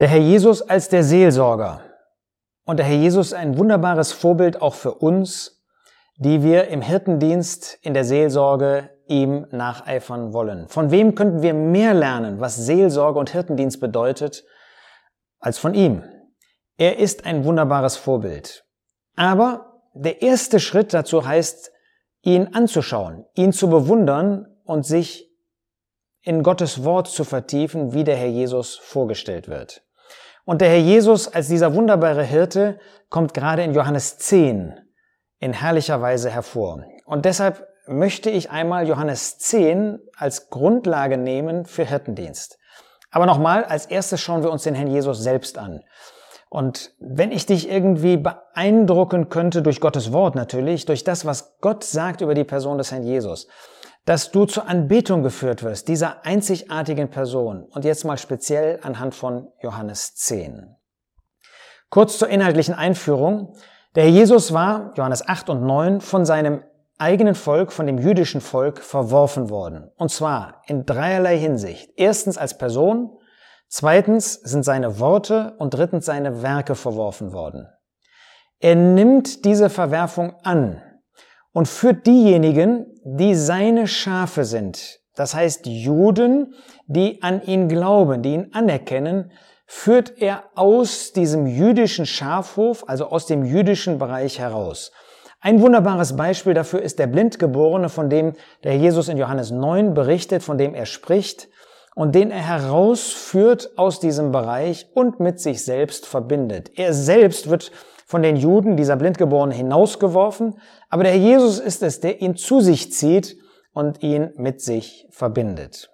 Der Herr Jesus als der Seelsorger. Und der Herr Jesus ein wunderbares Vorbild auch für uns, die wir im Hirtendienst in der Seelsorge ihm nacheifern wollen. Von wem könnten wir mehr lernen, was Seelsorge und Hirtendienst bedeutet, als von ihm? Er ist ein wunderbares Vorbild. Aber der erste Schritt dazu heißt, ihn anzuschauen, ihn zu bewundern und sich in Gottes Wort zu vertiefen, wie der Herr Jesus vorgestellt wird. Und der Herr Jesus als dieser wunderbare Hirte kommt gerade in Johannes 10 in herrlicher Weise hervor. Und deshalb möchte ich einmal Johannes 10 als Grundlage nehmen für Hirtendienst. Aber nochmal, als erstes schauen wir uns den Herrn Jesus selbst an. Und wenn ich dich irgendwie beeindrucken könnte durch Gottes Wort natürlich, durch das, was Gott sagt über die Person des Herrn Jesus, dass du zur Anbetung geführt wirst, dieser einzigartigen Person. Und jetzt mal speziell anhand von Johannes 10. Kurz zur inhaltlichen Einführung. Der Herr Jesus war, Johannes 8 und 9, von seinem eigenen Volk, von dem jüdischen Volk verworfen worden. Und zwar in dreierlei Hinsicht. Erstens als Person, zweitens sind seine Worte und drittens seine Werke verworfen worden. Er nimmt diese Verwerfung an und führt diejenigen, die seine Schafe sind, das heißt Juden, die an ihn glauben, die ihn anerkennen, führt er aus diesem jüdischen Schafhof, also aus dem jüdischen Bereich heraus. Ein wunderbares Beispiel dafür ist der Blindgeborene, von dem der Jesus in Johannes 9 berichtet, von dem er spricht und den er herausführt aus diesem Bereich und mit sich selbst verbindet. Er selbst wird von den Juden, dieser Blindgeborene, hinausgeworfen, aber der Herr Jesus ist es, der ihn zu sich zieht und ihn mit sich verbindet.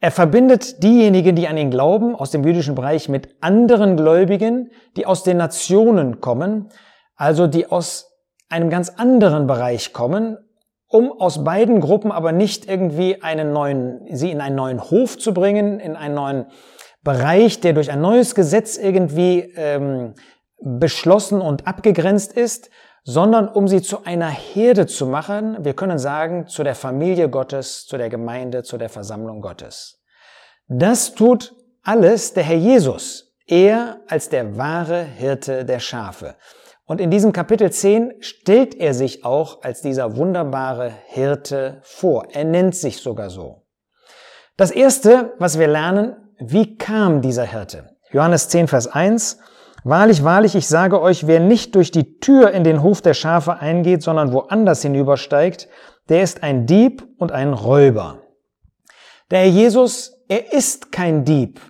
Er verbindet diejenigen, die an ihn glauben, aus dem jüdischen Bereich mit anderen Gläubigen, die aus den Nationen kommen, also die aus einem ganz anderen Bereich kommen, um aus beiden Gruppen aber nicht irgendwie einen neuen, sie in einen neuen Hof zu bringen, in einen neuen Bereich, der durch ein neues Gesetz irgendwie ähm, beschlossen und abgegrenzt ist, sondern um sie zu einer Herde zu machen, wir können sagen, zu der Familie Gottes, zu der Gemeinde, zu der Versammlung Gottes. Das tut alles der Herr Jesus, er als der wahre Hirte der Schafe. Und in diesem Kapitel 10 stellt er sich auch als dieser wunderbare Hirte vor. Er nennt sich sogar so. Das erste, was wir lernen, wie kam dieser Hirte? Johannes 10, Vers 1. Wahrlich, wahrlich, ich sage euch, wer nicht durch die Tür in den Hof der Schafe eingeht, sondern woanders hinübersteigt, der ist ein Dieb und ein Räuber. Der Herr Jesus, er ist kein Dieb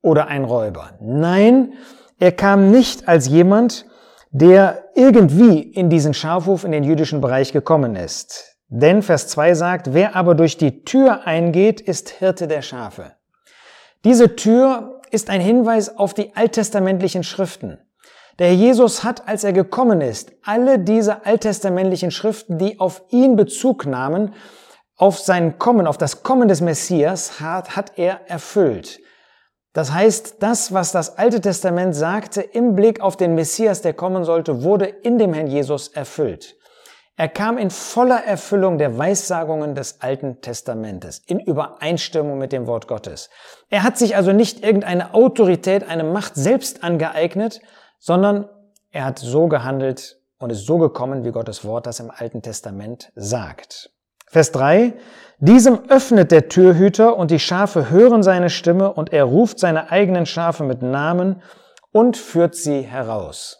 oder ein Räuber. Nein, er kam nicht als jemand, der irgendwie in diesen Schafhof, in den jüdischen Bereich gekommen ist. Denn Vers 2 sagt, wer aber durch die Tür eingeht, ist Hirte der Schafe. Diese Tür ist ein Hinweis auf die alttestamentlichen Schriften. Der Herr Jesus hat, als er gekommen ist, alle diese alttestamentlichen Schriften, die auf ihn Bezug nahmen, auf sein Kommen, auf das Kommen des Messias, hat, hat er erfüllt. Das heißt, das, was das Alte Testament sagte im Blick auf den Messias, der kommen sollte, wurde in dem Herrn Jesus erfüllt. Er kam in voller Erfüllung der Weissagungen des Alten Testamentes, in Übereinstimmung mit dem Wort Gottes. Er hat sich also nicht irgendeine Autorität, eine Macht selbst angeeignet, sondern er hat so gehandelt und ist so gekommen, wie Gottes Wort das im Alten Testament sagt. Vers 3. Diesem öffnet der Türhüter und die Schafe hören seine Stimme und er ruft seine eigenen Schafe mit Namen und führt sie heraus.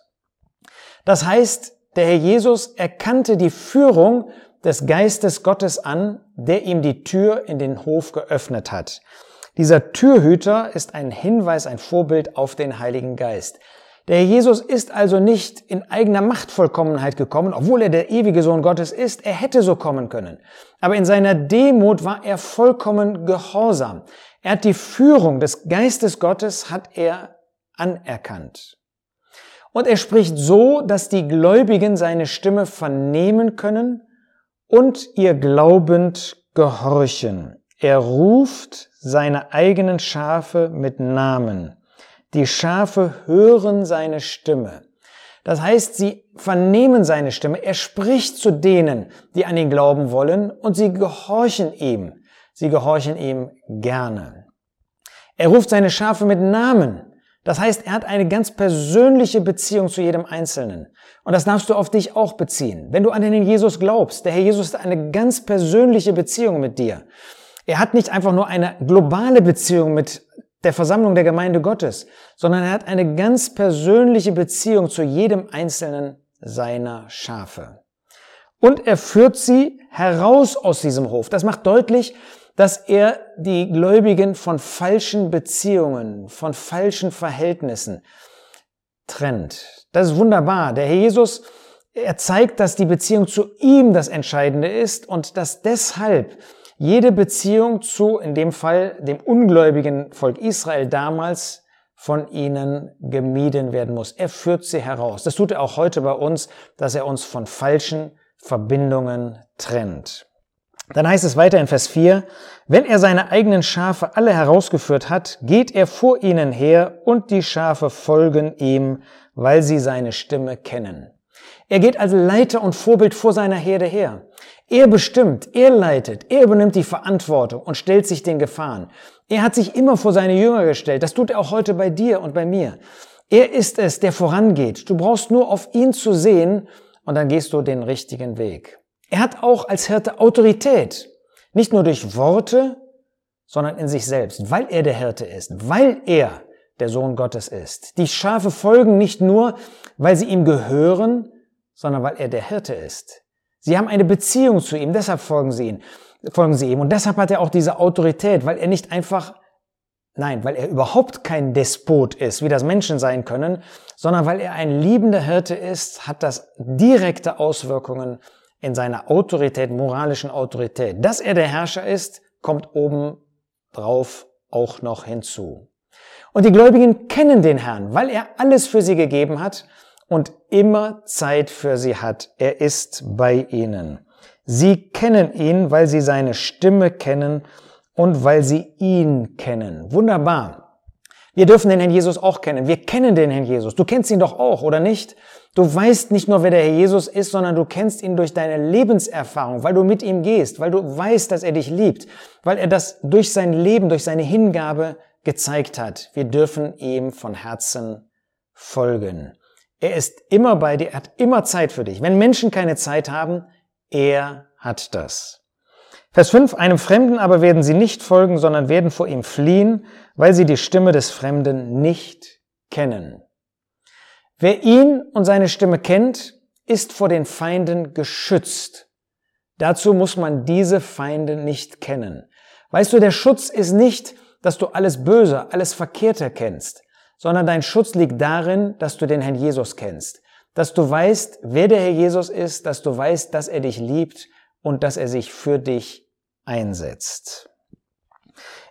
Das heißt, der Herr Jesus erkannte die Führung des Geistes Gottes an, der ihm die Tür in den Hof geöffnet hat. Dieser Türhüter ist ein Hinweis, ein Vorbild auf den Heiligen Geist. Der Herr Jesus ist also nicht in eigener Machtvollkommenheit gekommen, obwohl er der ewige Sohn Gottes ist. Er hätte so kommen können. Aber in seiner Demut war er vollkommen gehorsam. Er hat die Führung des Geistes Gottes, hat er anerkannt. Und er spricht so, dass die Gläubigen seine Stimme vernehmen können und ihr glaubend gehorchen. Er ruft seine eigenen Schafe mit Namen. Die Schafe hören seine Stimme. Das heißt, sie vernehmen seine Stimme. Er spricht zu denen, die an ihn glauben wollen und sie gehorchen ihm. Sie gehorchen ihm gerne. Er ruft seine Schafe mit Namen. Das heißt, er hat eine ganz persönliche Beziehung zu jedem Einzelnen. Und das darfst du auf dich auch beziehen. Wenn du an den Jesus glaubst, der Herr Jesus hat eine ganz persönliche Beziehung mit dir. Er hat nicht einfach nur eine globale Beziehung mit der Versammlung der Gemeinde Gottes, sondern er hat eine ganz persönliche Beziehung zu jedem einzelnen seiner Schafe. Und er führt sie heraus aus diesem Hof. Das macht deutlich, dass er die Gläubigen von falschen Beziehungen, von falschen Verhältnissen trennt. Das ist wunderbar. Der Herr Jesus, er zeigt, dass die Beziehung zu ihm das Entscheidende ist und dass deshalb jede Beziehung zu, in dem Fall, dem ungläubigen Volk Israel damals von ihnen gemieden werden muss. Er führt sie heraus. Das tut er auch heute bei uns, dass er uns von falschen Verbindungen trennt. Dann heißt es weiter in Vers 4, wenn er seine eigenen Schafe alle herausgeführt hat, geht er vor ihnen her und die Schafe folgen ihm, weil sie seine Stimme kennen. Er geht als Leiter und Vorbild vor seiner Herde her. Er bestimmt, er leitet, er übernimmt die Verantwortung und stellt sich den Gefahren. Er hat sich immer vor seine Jünger gestellt. Das tut er auch heute bei dir und bei mir. Er ist es, der vorangeht. Du brauchst nur auf ihn zu sehen und dann gehst du den richtigen Weg. Er hat auch als Hirte Autorität. Nicht nur durch Worte, sondern in sich selbst, weil er der Hirte ist, weil er der Sohn Gottes ist. Die Schafe folgen nicht nur, weil sie ihm gehören, sondern weil er der Hirte ist. Sie haben eine Beziehung zu ihm, deshalb folgen sie ihm, folgen sie ihm. Und deshalb hat er auch diese Autorität, weil er nicht einfach, nein, weil er überhaupt kein Despot ist, wie das Menschen sein können, sondern weil er ein liebender Hirte ist, hat das direkte Auswirkungen in seiner Autorität, moralischen Autorität. Dass er der Herrscher ist, kommt oben drauf auch noch hinzu. Und die Gläubigen kennen den Herrn, weil er alles für sie gegeben hat und immer Zeit für sie hat. Er ist bei ihnen. Sie kennen ihn, weil sie seine Stimme kennen und weil sie ihn kennen. Wunderbar. Wir dürfen den Herrn Jesus auch kennen. Wir kennen den Herrn Jesus. Du kennst ihn doch auch, oder nicht? Du weißt nicht nur, wer der Herr Jesus ist, sondern du kennst ihn durch deine Lebenserfahrung, weil du mit ihm gehst, weil du weißt, dass er dich liebt, weil er das durch sein Leben, durch seine Hingabe gezeigt hat. Wir dürfen ihm von Herzen folgen. Er ist immer bei dir, er hat immer Zeit für dich. Wenn Menschen keine Zeit haben, er hat das. Vers 5, einem Fremden aber werden sie nicht folgen, sondern werden vor ihm fliehen, weil sie die Stimme des Fremden nicht kennen. Wer ihn und seine Stimme kennt, ist vor den Feinden geschützt. Dazu muss man diese Feinde nicht kennen. Weißt du, der Schutz ist nicht, dass du alles Böse, alles Verkehrte kennst, sondern dein Schutz liegt darin, dass du den Herrn Jesus kennst, dass du weißt, wer der Herr Jesus ist, dass du weißt, dass er dich liebt und dass er sich für dich einsetzt.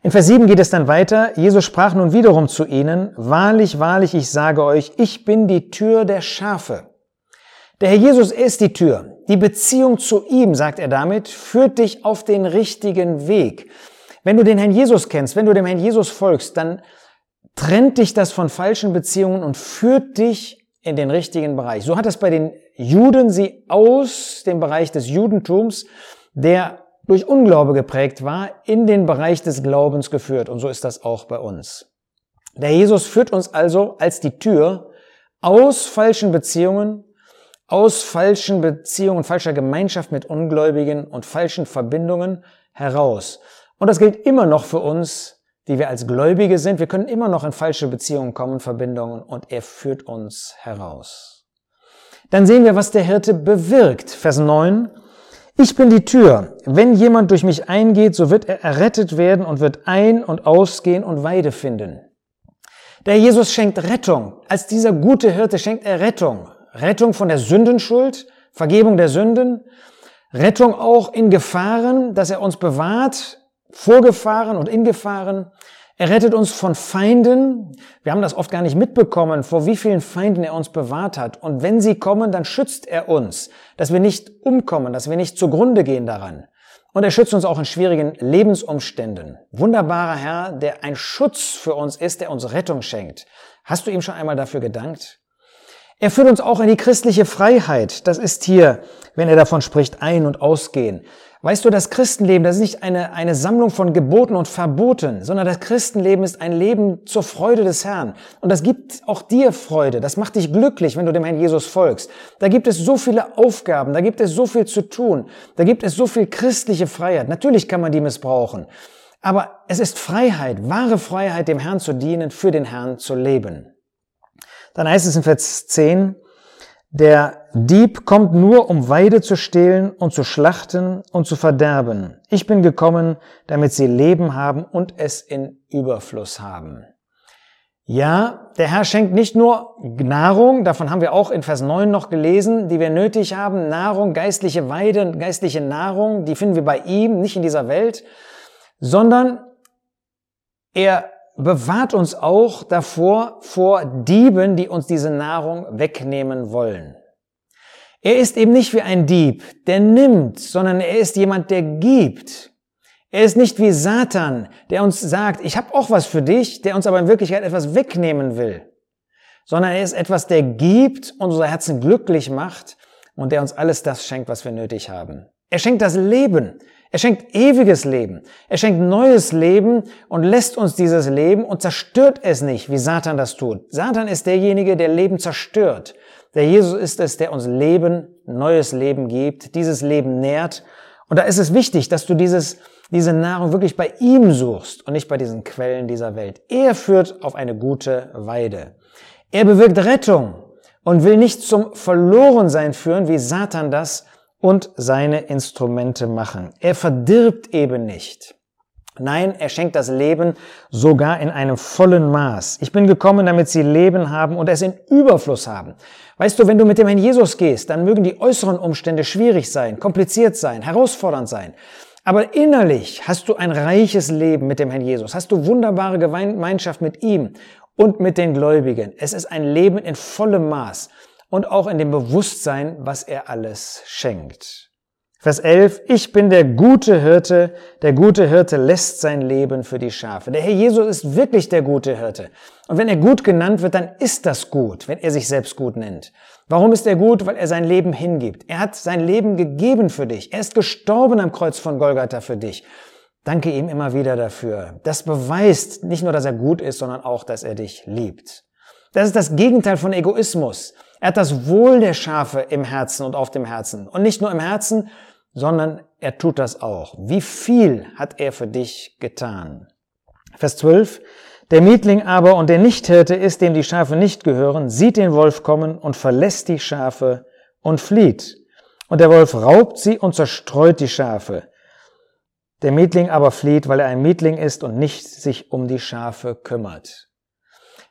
In Vers 7 geht es dann weiter. Jesus sprach nun wiederum zu ihnen, Wahrlich, wahrlich, ich sage euch, ich bin die Tür der Schafe. Der Herr Jesus ist die Tür. Die Beziehung zu ihm, sagt er damit, führt dich auf den richtigen Weg. Wenn du den Herrn Jesus kennst, wenn du dem Herrn Jesus folgst, dann trennt dich das von falschen Beziehungen und führt dich in den richtigen Bereich. So hat es bei den Juden sie aus dem Bereich des Judentums, der durch Unglaube geprägt war, in den Bereich des Glaubens geführt. Und so ist das auch bei uns. Der Jesus führt uns also als die Tür aus falschen Beziehungen, aus falschen Beziehungen, falscher Gemeinschaft mit Ungläubigen und falschen Verbindungen heraus. Und das gilt immer noch für uns, die wir als Gläubige sind. Wir können immer noch in falsche Beziehungen kommen, Verbindungen, und er führt uns heraus. Dann sehen wir, was der Hirte bewirkt. Vers 9. Ich bin die Tür. Wenn jemand durch mich eingeht, so wird er errettet werden und wird ein- und ausgehen und Weide finden. Der Jesus schenkt Rettung. Als dieser gute Hirte schenkt er Rettung. Rettung von der Sündenschuld, Vergebung der Sünden, Rettung auch in Gefahren, dass er uns bewahrt, vor Gefahren und in Gefahren, er rettet uns von Feinden. Wir haben das oft gar nicht mitbekommen, vor wie vielen Feinden er uns bewahrt hat. Und wenn sie kommen, dann schützt er uns, dass wir nicht umkommen, dass wir nicht zugrunde gehen daran. Und er schützt uns auch in schwierigen Lebensumständen. Wunderbarer Herr, der ein Schutz für uns ist, der uns Rettung schenkt. Hast du ihm schon einmal dafür gedankt? Er führt uns auch in die christliche Freiheit. Das ist hier, wenn er davon spricht, ein- und ausgehen. Weißt du, das Christenleben, das ist nicht eine, eine Sammlung von Geboten und Verboten, sondern das Christenleben ist ein Leben zur Freude des Herrn. Und das gibt auch dir Freude. Das macht dich glücklich, wenn du dem Herrn Jesus folgst. Da gibt es so viele Aufgaben, da gibt es so viel zu tun, da gibt es so viel christliche Freiheit. Natürlich kann man die missbrauchen. Aber es ist Freiheit, wahre Freiheit, dem Herrn zu dienen, für den Herrn zu leben. Dann heißt es in Vers 10, der Dieb kommt nur, um Weide zu stehlen und zu schlachten und zu verderben. Ich bin gekommen, damit sie Leben haben und es in Überfluss haben. Ja, der Herr schenkt nicht nur Nahrung, davon haben wir auch in Vers 9 noch gelesen, die wir nötig haben, Nahrung, geistliche Weide, geistliche Nahrung, die finden wir bei ihm, nicht in dieser Welt, sondern er bewahrt uns auch davor vor Dieben, die uns diese Nahrung wegnehmen wollen. Er ist eben nicht wie ein Dieb, der nimmt, sondern er ist jemand, der gibt. Er ist nicht wie Satan, der uns sagt, ich habe auch was für dich, der uns aber in Wirklichkeit etwas wegnehmen will, sondern er ist etwas, der gibt, unser Herzen glücklich macht und der uns alles das schenkt, was wir nötig haben. Er schenkt das Leben. Er schenkt ewiges Leben. Er schenkt neues Leben und lässt uns dieses Leben und zerstört es nicht, wie Satan das tut. Satan ist derjenige, der Leben zerstört. Der Jesus ist es, der uns Leben, neues Leben gibt, dieses Leben nährt. Und da ist es wichtig, dass du dieses, diese Nahrung wirklich bei ihm suchst und nicht bei diesen Quellen dieser Welt. Er führt auf eine gute Weide. Er bewirkt Rettung und will nicht zum Verlorensein führen, wie Satan das und seine Instrumente machen. Er verdirbt eben nicht. Nein, er schenkt das Leben sogar in einem vollen Maß. Ich bin gekommen, damit sie Leben haben und es in Überfluss haben. Weißt du, wenn du mit dem Herrn Jesus gehst, dann mögen die äußeren Umstände schwierig sein, kompliziert sein, herausfordernd sein. Aber innerlich hast du ein reiches Leben mit dem Herrn Jesus, hast du wunderbare Gemeinschaft mit ihm und mit den Gläubigen. Es ist ein Leben in vollem Maß und auch in dem Bewusstsein, was er alles schenkt. Vers 11, ich bin der gute Hirte, der gute Hirte lässt sein Leben für die Schafe. Der Herr Jesus ist wirklich der gute Hirte. Und wenn er gut genannt wird, dann ist das gut, wenn er sich selbst gut nennt. Warum ist er gut? Weil er sein Leben hingibt. Er hat sein Leben gegeben für dich. Er ist gestorben am Kreuz von Golgatha für dich. Danke ihm immer wieder dafür. Das beweist nicht nur, dass er gut ist, sondern auch, dass er dich liebt. Das ist das Gegenteil von Egoismus. Er hat das Wohl der Schafe im Herzen und auf dem Herzen. Und nicht nur im Herzen, sondern er tut das auch. Wie viel hat er für dich getan? Vers 12. Der Mietling aber und der Nichthirte ist, dem die Schafe nicht gehören, sieht den Wolf kommen und verlässt die Schafe und flieht. Und der Wolf raubt sie und zerstreut die Schafe. Der Mietling aber flieht, weil er ein Mietling ist und nicht sich um die Schafe kümmert.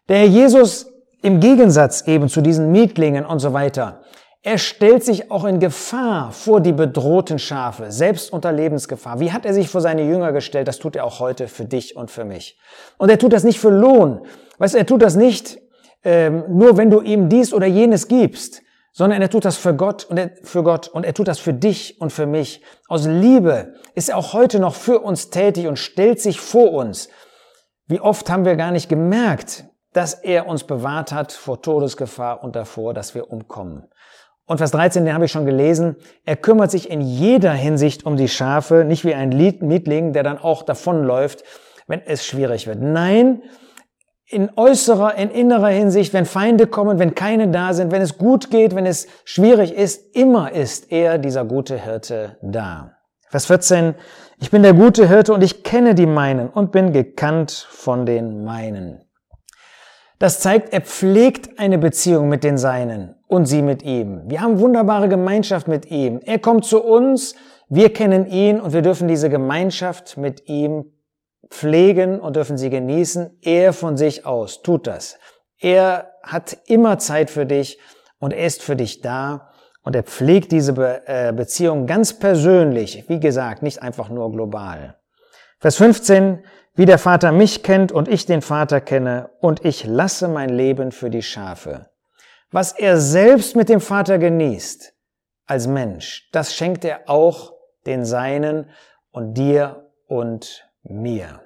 Der Herr Jesus im Gegensatz eben zu diesen Mietlingen und so weiter. Er stellt sich auch in Gefahr vor die bedrohten Schafe, selbst unter Lebensgefahr. Wie hat er sich vor seine Jünger gestellt? Das tut er auch heute für dich und für mich. Und er tut das nicht für Lohn. Weißt du, er tut das nicht ähm, nur, wenn du ihm dies oder jenes gibst, sondern er tut das für Gott und er, für Gott und er tut das für dich und für mich. Aus Liebe ist er auch heute noch für uns tätig und stellt sich vor uns. Wie oft haben wir gar nicht gemerkt, dass er uns bewahrt hat vor Todesgefahr und davor, dass wir umkommen. Und Vers 13, den habe ich schon gelesen. Er kümmert sich in jeder Hinsicht um die Schafe, nicht wie ein Mietling, der dann auch davonläuft, wenn es schwierig wird. Nein, in äußerer, in innerer Hinsicht, wenn Feinde kommen, wenn keine da sind, wenn es gut geht, wenn es schwierig ist, immer ist er, dieser gute Hirte, da. Vers 14, ich bin der gute Hirte und ich kenne die meinen und bin gekannt von den meinen. Das zeigt, er pflegt eine Beziehung mit den Seinen und sie mit ihm. Wir haben wunderbare Gemeinschaft mit ihm. Er kommt zu uns, wir kennen ihn und wir dürfen diese Gemeinschaft mit ihm pflegen und dürfen sie genießen. Er von sich aus tut das. Er hat immer Zeit für dich und er ist für dich da und er pflegt diese äh, Beziehung ganz persönlich, wie gesagt, nicht einfach nur global. Vers 15, wie der Vater mich kennt und ich den Vater kenne und ich lasse mein Leben für die Schafe. Was er selbst mit dem Vater genießt als Mensch, das schenkt er auch den Seinen und dir und mir.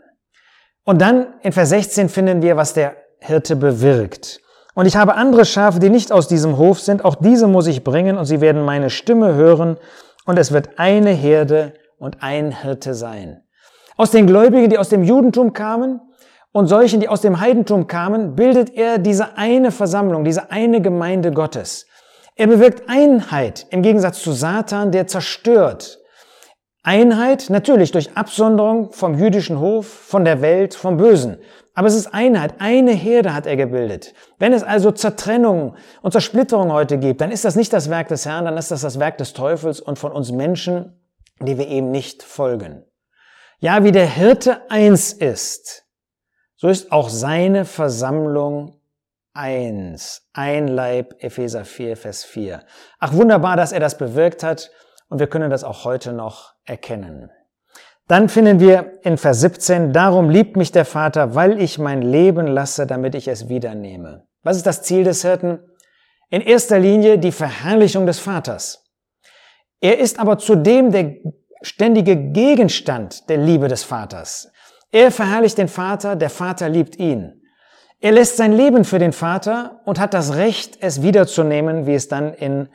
Und dann in Vers 16 finden wir, was der Hirte bewirkt. Und ich habe andere Schafe, die nicht aus diesem Hof sind, auch diese muss ich bringen und sie werden meine Stimme hören und es wird eine Herde und ein Hirte sein. Aus den Gläubigen, die aus dem Judentum kamen und solchen, die aus dem Heidentum kamen, bildet er diese eine Versammlung, diese eine Gemeinde Gottes. Er bewirkt Einheit im Gegensatz zu Satan, der zerstört. Einheit natürlich durch Absonderung vom jüdischen Hof, von der Welt, vom Bösen. Aber es ist Einheit, eine Herde hat er gebildet. Wenn es also Zertrennung und Zersplitterung heute gibt, dann ist das nicht das Werk des Herrn, dann ist das das Werk des Teufels und von uns Menschen, die wir ihm nicht folgen. Ja, wie der Hirte eins ist, so ist auch seine Versammlung eins. Ein Leib, Epheser 4, Vers 4. Ach, wunderbar, dass er das bewirkt hat und wir können das auch heute noch erkennen. Dann finden wir in Vers 17, darum liebt mich der Vater, weil ich mein Leben lasse, damit ich es wieder nehme. Was ist das Ziel des Hirten? In erster Linie die Verherrlichung des Vaters. Er ist aber zudem der ständige Gegenstand der Liebe des Vaters. Er verherrlicht den Vater, der Vater liebt ihn. Er lässt sein Leben für den Vater und hat das Recht, es wiederzunehmen, wie es dann in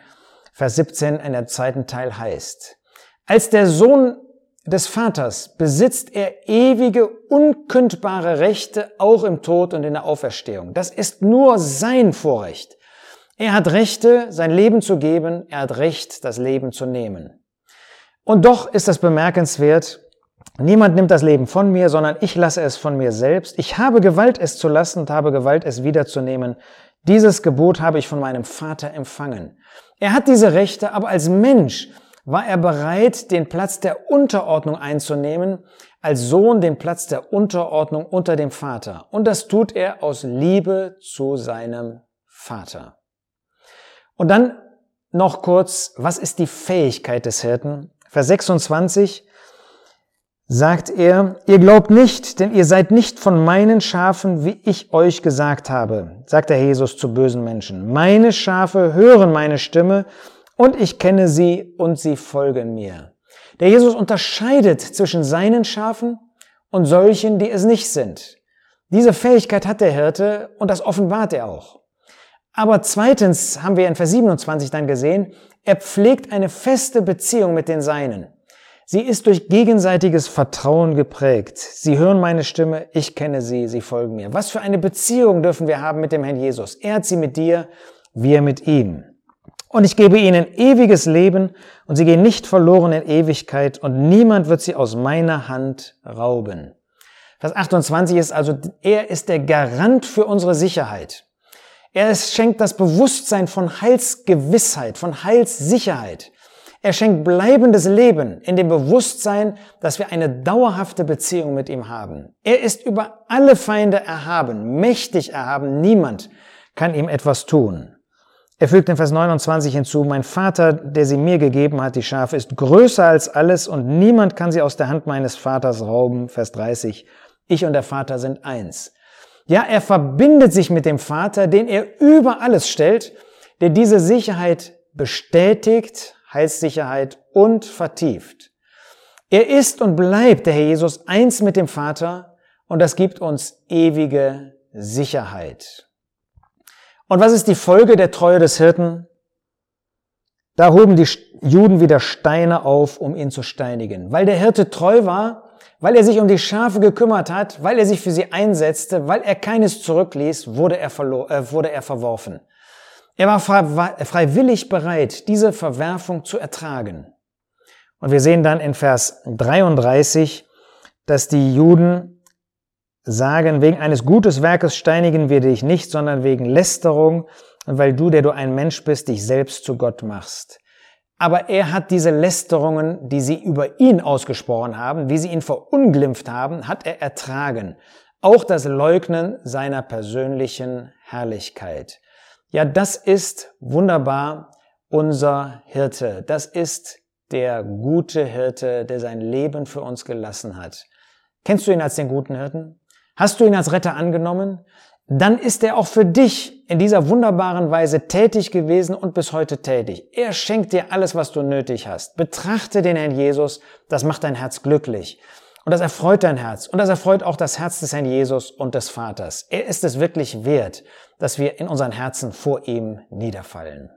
Vers 17 in der zweiten Teil heißt. Als der Sohn des Vaters besitzt er ewige, unkündbare Rechte auch im Tod und in der Auferstehung. Das ist nur sein Vorrecht. Er hat Rechte, sein Leben zu geben, er hat Recht, das Leben zu nehmen. Und doch ist das bemerkenswert, niemand nimmt das Leben von mir, sondern ich lasse es von mir selbst. Ich habe Gewalt, es zu lassen und habe Gewalt, es wiederzunehmen. Dieses Gebot habe ich von meinem Vater empfangen. Er hat diese Rechte, aber als Mensch war er bereit, den Platz der Unterordnung einzunehmen, als Sohn den Platz der Unterordnung unter dem Vater. Und das tut er aus Liebe zu seinem Vater. Und dann noch kurz, was ist die Fähigkeit des Hirten? Vers 26 sagt er, ihr glaubt nicht, denn ihr seid nicht von meinen Schafen, wie ich euch gesagt habe, sagt der Jesus zu bösen Menschen. Meine Schafe hören meine Stimme und ich kenne sie und sie folgen mir. Der Jesus unterscheidet zwischen seinen Schafen und solchen, die es nicht sind. Diese Fähigkeit hat der Hirte und das offenbart er auch. Aber zweitens haben wir in Vers 27 dann gesehen, er pflegt eine feste Beziehung mit den Seinen. Sie ist durch gegenseitiges Vertrauen geprägt. Sie hören meine Stimme, ich kenne sie, sie folgen mir. Was für eine Beziehung dürfen wir haben mit dem Herrn Jesus? Er hat sie mit dir, wir mit ihm. Und ich gebe ihnen ewiges Leben und sie gehen nicht verloren in Ewigkeit und niemand wird sie aus meiner Hand rauben. Vers 28 ist also, er ist der Garant für unsere Sicherheit. Er schenkt das Bewusstsein von Heilsgewissheit, von Heilssicherheit. Er schenkt bleibendes Leben in dem Bewusstsein, dass wir eine dauerhafte Beziehung mit ihm haben. Er ist über alle Feinde erhaben, mächtig erhaben. Niemand kann ihm etwas tun. Er fügt in Vers 29 hinzu, mein Vater, der sie mir gegeben hat, die Schafe, ist größer als alles und niemand kann sie aus der Hand meines Vaters rauben. Vers 30, ich und der Vater sind eins. Ja, er verbindet sich mit dem Vater, den er über alles stellt, der diese Sicherheit bestätigt, Heilssicherheit und vertieft. Er ist und bleibt, der Herr Jesus, eins mit dem Vater und das gibt uns ewige Sicherheit. Und was ist die Folge der Treue des Hirten? Da hoben die Juden wieder Steine auf, um ihn zu steinigen. Weil der Hirte treu war, weil er sich um die Schafe gekümmert hat, weil er sich für sie einsetzte, weil er keines zurückließ, wurde er, äh, wurde er verworfen. Er war freiwillig bereit, diese Verwerfung zu ertragen. Und wir sehen dann in Vers 33, dass die Juden sagen, wegen eines gutes Werkes steinigen wir dich nicht, sondern wegen Lästerung und weil du, der du ein Mensch bist, dich selbst zu Gott machst. Aber er hat diese Lästerungen, die sie über ihn ausgesprochen haben, wie sie ihn verunglimpft haben, hat er ertragen. Auch das Leugnen seiner persönlichen Herrlichkeit. Ja, das ist wunderbar unser Hirte. Das ist der gute Hirte, der sein Leben für uns gelassen hat. Kennst du ihn als den guten Hirten? Hast du ihn als Retter angenommen? Dann ist er auch für dich in dieser wunderbaren Weise tätig gewesen und bis heute tätig. Er schenkt dir alles, was du nötig hast. Betrachte den Herrn Jesus, das macht dein Herz glücklich. Und das erfreut dein Herz. Und das erfreut auch das Herz des Herrn Jesus und des Vaters. Er ist es wirklich wert, dass wir in unseren Herzen vor ihm niederfallen.